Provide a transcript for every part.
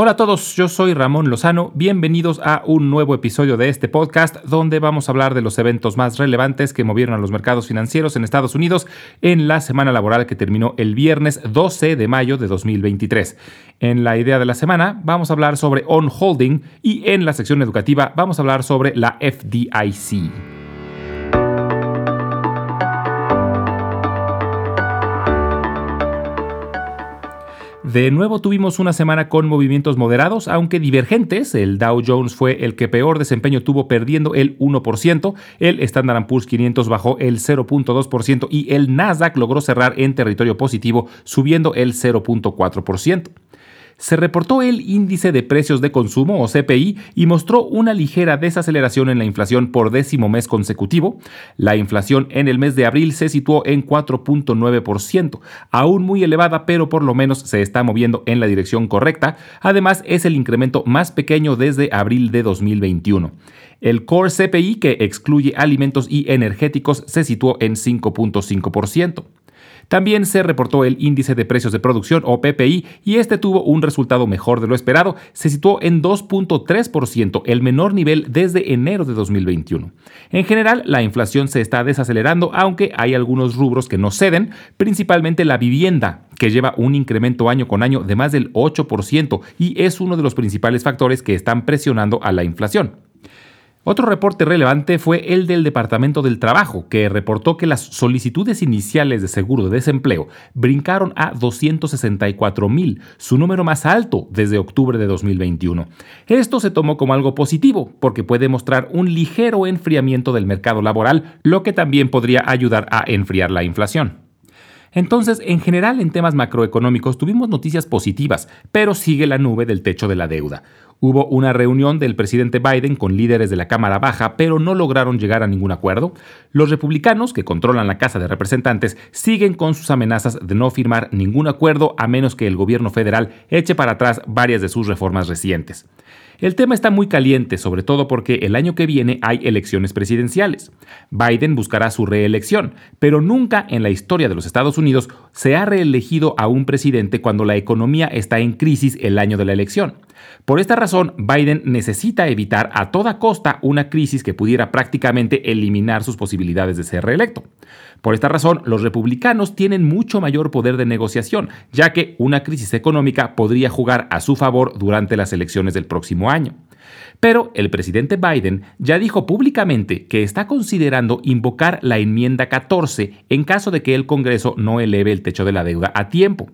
Hola a todos, yo soy Ramón Lozano, bienvenidos a un nuevo episodio de este podcast donde vamos a hablar de los eventos más relevantes que movieron a los mercados financieros en Estados Unidos en la semana laboral que terminó el viernes 12 de mayo de 2023. En la idea de la semana vamos a hablar sobre on holding y en la sección educativa vamos a hablar sobre la FDIC. De nuevo tuvimos una semana con movimientos moderados, aunque divergentes. El Dow Jones fue el que peor desempeño tuvo perdiendo el 1%, el Standard Poor's 500 bajó el 0.2% y el Nasdaq logró cerrar en territorio positivo subiendo el 0.4% se reportó el índice de precios de consumo o CPI y mostró una ligera desaceleración en la inflación por décimo mes consecutivo. La inflación en el mes de abril se situó en 4.9%, aún muy elevada, pero por lo menos se está moviendo en la dirección correcta. Además, es el incremento más pequeño desde abril de 2021. El core CPI, que excluye alimentos y energéticos, se situó en 5.5%. También se reportó el índice de precios de producción o PPI y este tuvo un resultado mejor de lo esperado, se situó en 2.3%, el menor nivel desde enero de 2021. En general, la inflación se está desacelerando, aunque hay algunos rubros que no ceden, principalmente la vivienda, que lleva un incremento año con año de más del 8% y es uno de los principales factores que están presionando a la inflación. Otro reporte relevante fue el del Departamento del Trabajo, que reportó que las solicitudes iniciales de seguro de desempleo brincaron a 264 mil, su número más alto desde octubre de 2021. Esto se tomó como algo positivo, porque puede mostrar un ligero enfriamiento del mercado laboral, lo que también podría ayudar a enfriar la inflación. Entonces, en general en temas macroeconómicos tuvimos noticias positivas, pero sigue la nube del techo de la deuda. Hubo una reunión del presidente Biden con líderes de la Cámara Baja, pero no lograron llegar a ningún acuerdo. Los republicanos, que controlan la Casa de Representantes, siguen con sus amenazas de no firmar ningún acuerdo a menos que el gobierno federal eche para atrás varias de sus reformas recientes. El tema está muy caliente, sobre todo porque el año que viene hay elecciones presidenciales. Biden buscará su reelección, pero nunca en la historia de los Estados Unidos se ha reelegido a un presidente cuando la economía está en crisis el año de la elección. Por esta razón, Biden necesita evitar a toda costa una crisis que pudiera prácticamente eliminar sus posibilidades de ser reelecto. Por esta razón, los republicanos tienen mucho mayor poder de negociación, ya que una crisis económica podría jugar a su favor durante las elecciones del próximo año. Pero el presidente Biden ya dijo públicamente que está considerando invocar la enmienda 14 en caso de que el Congreso no eleve el techo de la deuda a tiempo.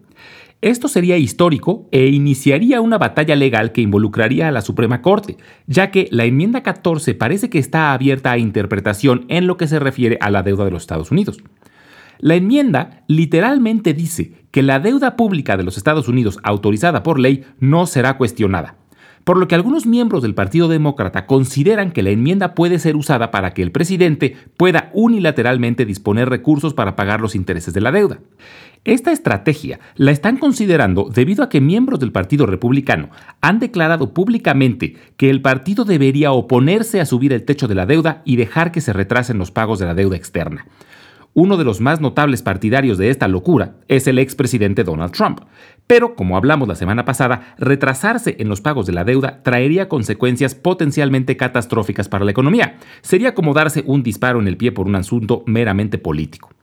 Esto sería histórico e iniciaría una batalla legal que involucraría a la Suprema Corte, ya que la enmienda 14 parece que está abierta a interpretación en lo que se refiere a la deuda de los Estados Unidos. La enmienda literalmente dice que la deuda pública de los Estados Unidos autorizada por ley no será cuestionada, por lo que algunos miembros del Partido Demócrata consideran que la enmienda puede ser usada para que el presidente pueda unilateralmente disponer recursos para pagar los intereses de la deuda. Esta estrategia la están considerando debido a que miembros del Partido Republicano han declarado públicamente que el partido debería oponerse a subir el techo de la deuda y dejar que se retrasen los pagos de la deuda externa. Uno de los más notables partidarios de esta locura es el expresidente Donald Trump. Pero, como hablamos la semana pasada, retrasarse en los pagos de la deuda traería consecuencias potencialmente catastróficas para la economía. Sería como darse un disparo en el pie por un asunto meramente político.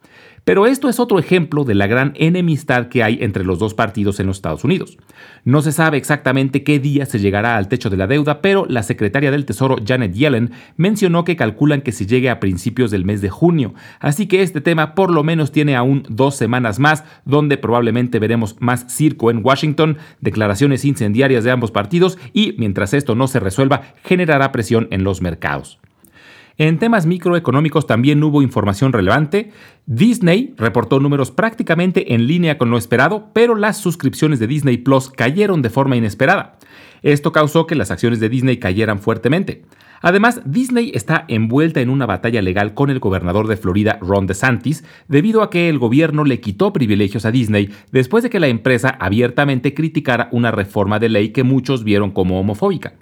Pero esto es otro ejemplo de la gran enemistad que hay entre los dos partidos en los Estados Unidos. No se sabe exactamente qué día se llegará al techo de la deuda, pero la secretaria del Tesoro Janet Yellen mencionó que calculan que se llegue a principios del mes de junio, así que este tema por lo menos tiene aún dos semanas más, donde probablemente veremos más circo en Washington, declaraciones incendiarias de ambos partidos y, mientras esto no se resuelva, generará presión en los mercados. En temas microeconómicos también hubo información relevante. Disney reportó números prácticamente en línea con lo esperado, pero las suscripciones de Disney Plus cayeron de forma inesperada. Esto causó que las acciones de Disney cayeran fuertemente. Además, Disney está envuelta en una batalla legal con el gobernador de Florida, Ron DeSantis, debido a que el gobierno le quitó privilegios a Disney después de que la empresa abiertamente criticara una reforma de ley que muchos vieron como homofóbica.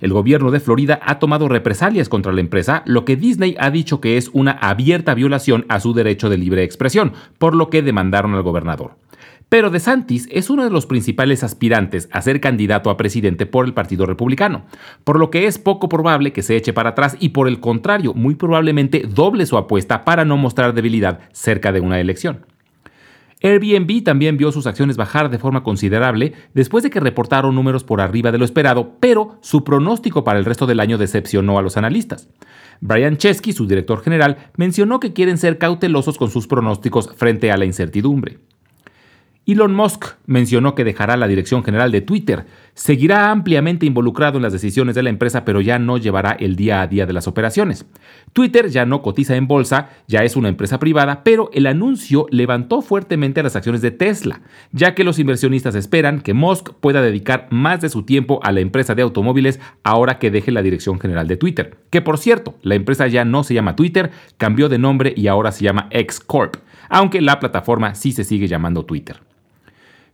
El gobierno de Florida ha tomado represalias contra la empresa, lo que Disney ha dicho que es una abierta violación a su derecho de libre expresión, por lo que demandaron al gobernador. Pero DeSantis es uno de los principales aspirantes a ser candidato a presidente por el Partido Republicano, por lo que es poco probable que se eche para atrás y por el contrario, muy probablemente doble su apuesta para no mostrar debilidad cerca de una elección. Airbnb también vio sus acciones bajar de forma considerable después de que reportaron números por arriba de lo esperado, pero su pronóstico para el resto del año decepcionó a los analistas. Brian Chesky, su director general, mencionó que quieren ser cautelosos con sus pronósticos frente a la incertidumbre. Elon Musk mencionó que dejará la dirección general de Twitter, seguirá ampliamente involucrado en las decisiones de la empresa, pero ya no llevará el día a día de las operaciones. Twitter ya no cotiza en bolsa, ya es una empresa privada, pero el anuncio levantó fuertemente las acciones de Tesla, ya que los inversionistas esperan que Musk pueda dedicar más de su tiempo a la empresa de automóviles ahora que deje la dirección general de Twitter. Que por cierto, la empresa ya no se llama Twitter, cambió de nombre y ahora se llama X Corp, aunque la plataforma sí se sigue llamando Twitter.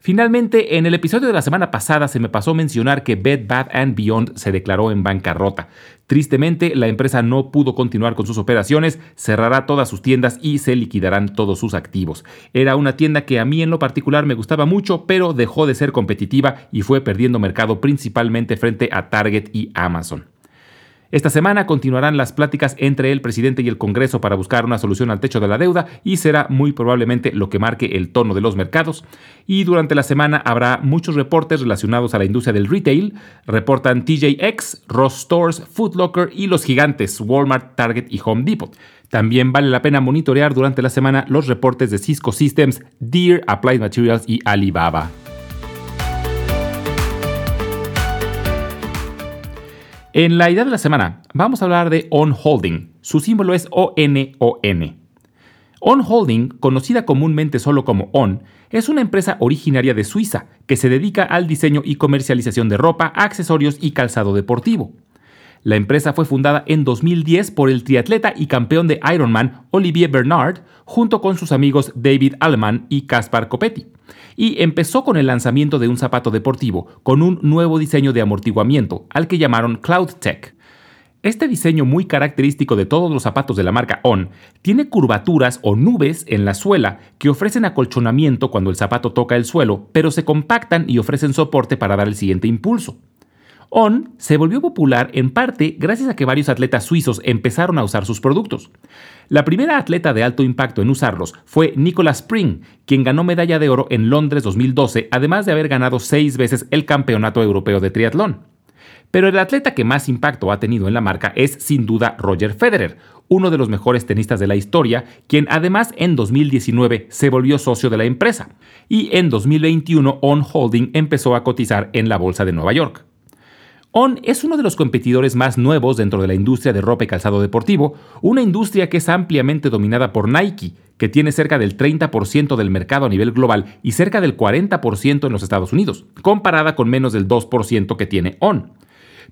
Finalmente, en el episodio de la semana pasada se me pasó mencionar que Bed Bath Beyond se declaró en bancarrota. Tristemente, la empresa no pudo continuar con sus operaciones, cerrará todas sus tiendas y se liquidarán todos sus activos. Era una tienda que a mí en lo particular me gustaba mucho, pero dejó de ser competitiva y fue perdiendo mercado principalmente frente a Target y Amazon. Esta semana continuarán las pláticas entre el presidente y el Congreso para buscar una solución al techo de la deuda y será muy probablemente lo que marque el tono de los mercados. Y durante la semana habrá muchos reportes relacionados a la industria del retail. Reportan TJX, Ross Stores, Foot Locker y los gigantes Walmart, Target y Home Depot. También vale la pena monitorear durante la semana los reportes de Cisco Systems, Deere, Applied Materials y Alibaba. En la idea de la semana vamos a hablar de On Holding. Su símbolo es ONON. On Holding, conocida comúnmente solo como On, es una empresa originaria de Suiza que se dedica al diseño y comercialización de ropa, accesorios y calzado deportivo. La empresa fue fundada en 2010 por el triatleta y campeón de Ironman Olivier Bernard, junto con sus amigos David Allman y Caspar Copetti y empezó con el lanzamiento de un zapato deportivo con un nuevo diseño de amortiguamiento, al que llamaron Cloud Tech. Este diseño muy característico de todos los zapatos de la marca On tiene curvaturas o nubes en la suela que ofrecen acolchonamiento cuando el zapato toca el suelo, pero se compactan y ofrecen soporte para dar el siguiente impulso. On se volvió popular en parte gracias a que varios atletas suizos empezaron a usar sus productos. La primera atleta de alto impacto en usarlos fue Nicola Spring, quien ganó medalla de oro en Londres 2012, además de haber ganado seis veces el Campeonato Europeo de Triatlón. Pero el atleta que más impacto ha tenido en la marca es sin duda Roger Federer, uno de los mejores tenistas de la historia, quien además en 2019 se volvió socio de la empresa, y en 2021 On Holding empezó a cotizar en la Bolsa de Nueva York. On es uno de los competidores más nuevos dentro de la industria de ropa y calzado deportivo, una industria que es ampliamente dominada por Nike, que tiene cerca del 30% del mercado a nivel global y cerca del 40% en los Estados Unidos, comparada con menos del 2% que tiene On.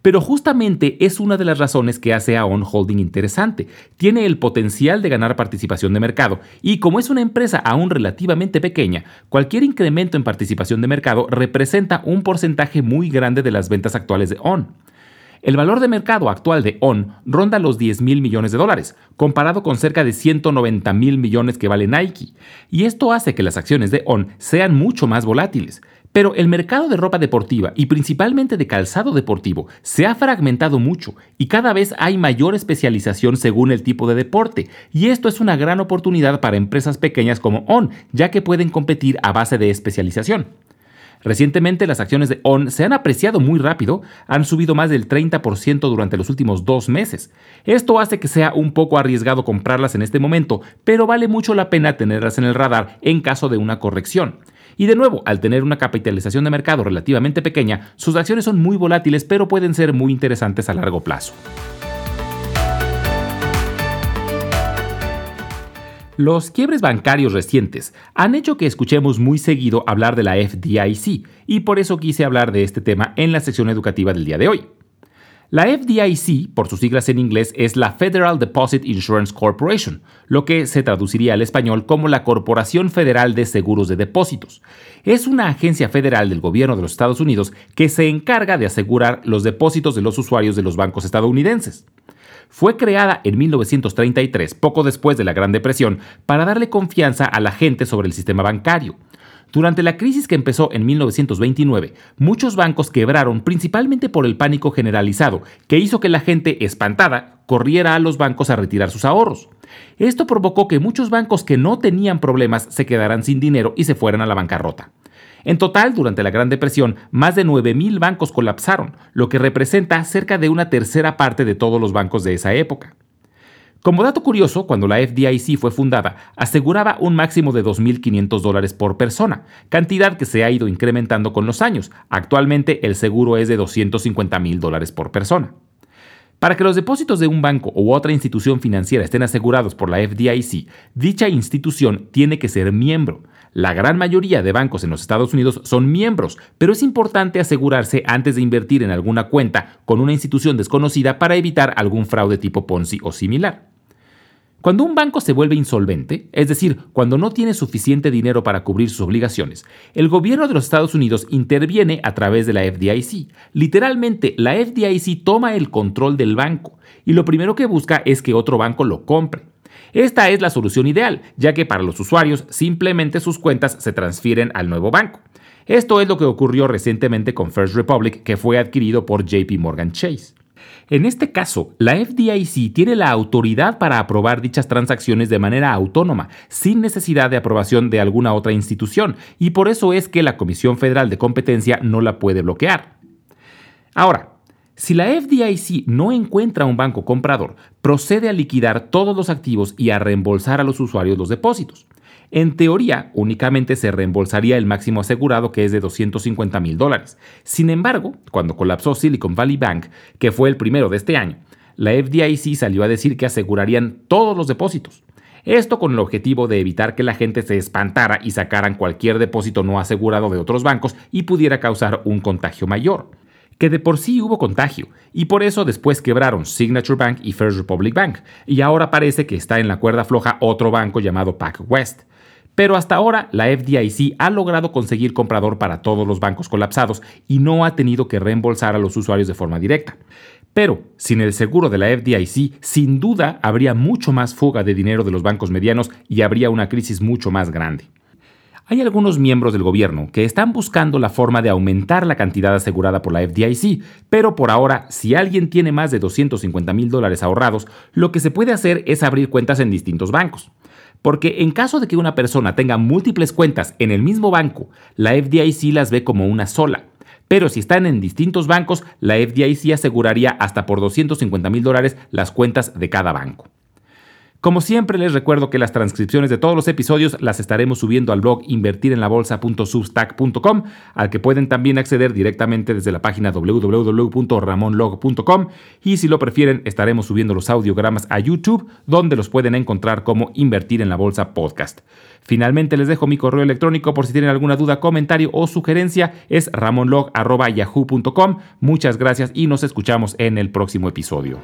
Pero justamente es una de las razones que hace a On Holding interesante. Tiene el potencial de ganar participación de mercado y como es una empresa aún relativamente pequeña, cualquier incremento en participación de mercado representa un porcentaje muy grande de las ventas actuales de On. El valor de mercado actual de ON ronda los 10 mil millones de dólares, comparado con cerca de 190 mil millones que vale Nike, y esto hace que las acciones de ON sean mucho más volátiles. Pero el mercado de ropa deportiva y principalmente de calzado deportivo se ha fragmentado mucho y cada vez hay mayor especialización según el tipo de deporte, y esto es una gran oportunidad para empresas pequeñas como ON, ya que pueden competir a base de especialización. Recientemente las acciones de ON se han apreciado muy rápido, han subido más del 30% durante los últimos dos meses. Esto hace que sea un poco arriesgado comprarlas en este momento, pero vale mucho la pena tenerlas en el radar en caso de una corrección. Y de nuevo, al tener una capitalización de mercado relativamente pequeña, sus acciones son muy volátiles pero pueden ser muy interesantes a largo plazo. Los quiebres bancarios recientes han hecho que escuchemos muy seguido hablar de la FDIC y por eso quise hablar de este tema en la sección educativa del día de hoy. La FDIC, por sus siglas en inglés, es la Federal Deposit Insurance Corporation, lo que se traduciría al español como la Corporación Federal de Seguros de Depósitos. Es una agencia federal del gobierno de los Estados Unidos que se encarga de asegurar los depósitos de los usuarios de los bancos estadounidenses. Fue creada en 1933, poco después de la Gran Depresión, para darle confianza a la gente sobre el sistema bancario. Durante la crisis que empezó en 1929, muchos bancos quebraron principalmente por el pánico generalizado, que hizo que la gente espantada corriera a los bancos a retirar sus ahorros. Esto provocó que muchos bancos que no tenían problemas se quedaran sin dinero y se fueran a la bancarrota. En total, durante la Gran Depresión, más de 9.000 bancos colapsaron, lo que representa cerca de una tercera parte de todos los bancos de esa época. Como dato curioso, cuando la FDIC fue fundada, aseguraba un máximo de 2.500 dólares por persona, cantidad que se ha ido incrementando con los años. Actualmente el seguro es de 250.000 dólares por persona. Para que los depósitos de un banco u otra institución financiera estén asegurados por la FDIC, dicha institución tiene que ser miembro. La gran mayoría de bancos en los Estados Unidos son miembros, pero es importante asegurarse antes de invertir en alguna cuenta con una institución desconocida para evitar algún fraude tipo Ponzi o similar. Cuando un banco se vuelve insolvente, es decir, cuando no tiene suficiente dinero para cubrir sus obligaciones, el gobierno de los Estados Unidos interviene a través de la FDIC. Literalmente, la FDIC toma el control del banco y lo primero que busca es que otro banco lo compre. Esta es la solución ideal, ya que para los usuarios simplemente sus cuentas se transfieren al nuevo banco. Esto es lo que ocurrió recientemente con First Republic, que fue adquirido por JP Morgan Chase. En este caso, la FDIC tiene la autoridad para aprobar dichas transacciones de manera autónoma, sin necesidad de aprobación de alguna otra institución, y por eso es que la Comisión Federal de Competencia no la puede bloquear. Ahora, si la FDIC no encuentra un banco comprador, procede a liquidar todos los activos y a reembolsar a los usuarios los depósitos. En teoría, únicamente se reembolsaría el máximo asegurado que es de 250 mil dólares. Sin embargo, cuando colapsó Silicon Valley Bank, que fue el primero de este año, la FDIC salió a decir que asegurarían todos los depósitos. Esto con el objetivo de evitar que la gente se espantara y sacaran cualquier depósito no asegurado de otros bancos y pudiera causar un contagio mayor que de por sí hubo contagio, y por eso después quebraron Signature Bank y First Republic Bank, y ahora parece que está en la cuerda floja otro banco llamado PacWest. Pero hasta ahora la FDIC ha logrado conseguir comprador para todos los bancos colapsados y no ha tenido que reembolsar a los usuarios de forma directa. Pero sin el seguro de la FDIC, sin duda habría mucho más fuga de dinero de los bancos medianos y habría una crisis mucho más grande. Hay algunos miembros del gobierno que están buscando la forma de aumentar la cantidad asegurada por la FDIC, pero por ahora, si alguien tiene más de 250 mil dólares ahorrados, lo que se puede hacer es abrir cuentas en distintos bancos. Porque en caso de que una persona tenga múltiples cuentas en el mismo banco, la FDIC las ve como una sola. Pero si están en distintos bancos, la FDIC aseguraría hasta por 250 mil dólares las cuentas de cada banco. Como siempre les recuerdo que las transcripciones de todos los episodios las estaremos subiendo al blog invertirenlabolsa.substack.com, al que pueden también acceder directamente desde la página www.ramonlog.com y si lo prefieren estaremos subiendo los audiogramas a YouTube, donde los pueden encontrar como Invertir en la Bolsa Podcast. Finalmente les dejo mi correo electrónico por si tienen alguna duda, comentario o sugerencia, es ramonlog.yahoo.com. Muchas gracias y nos escuchamos en el próximo episodio.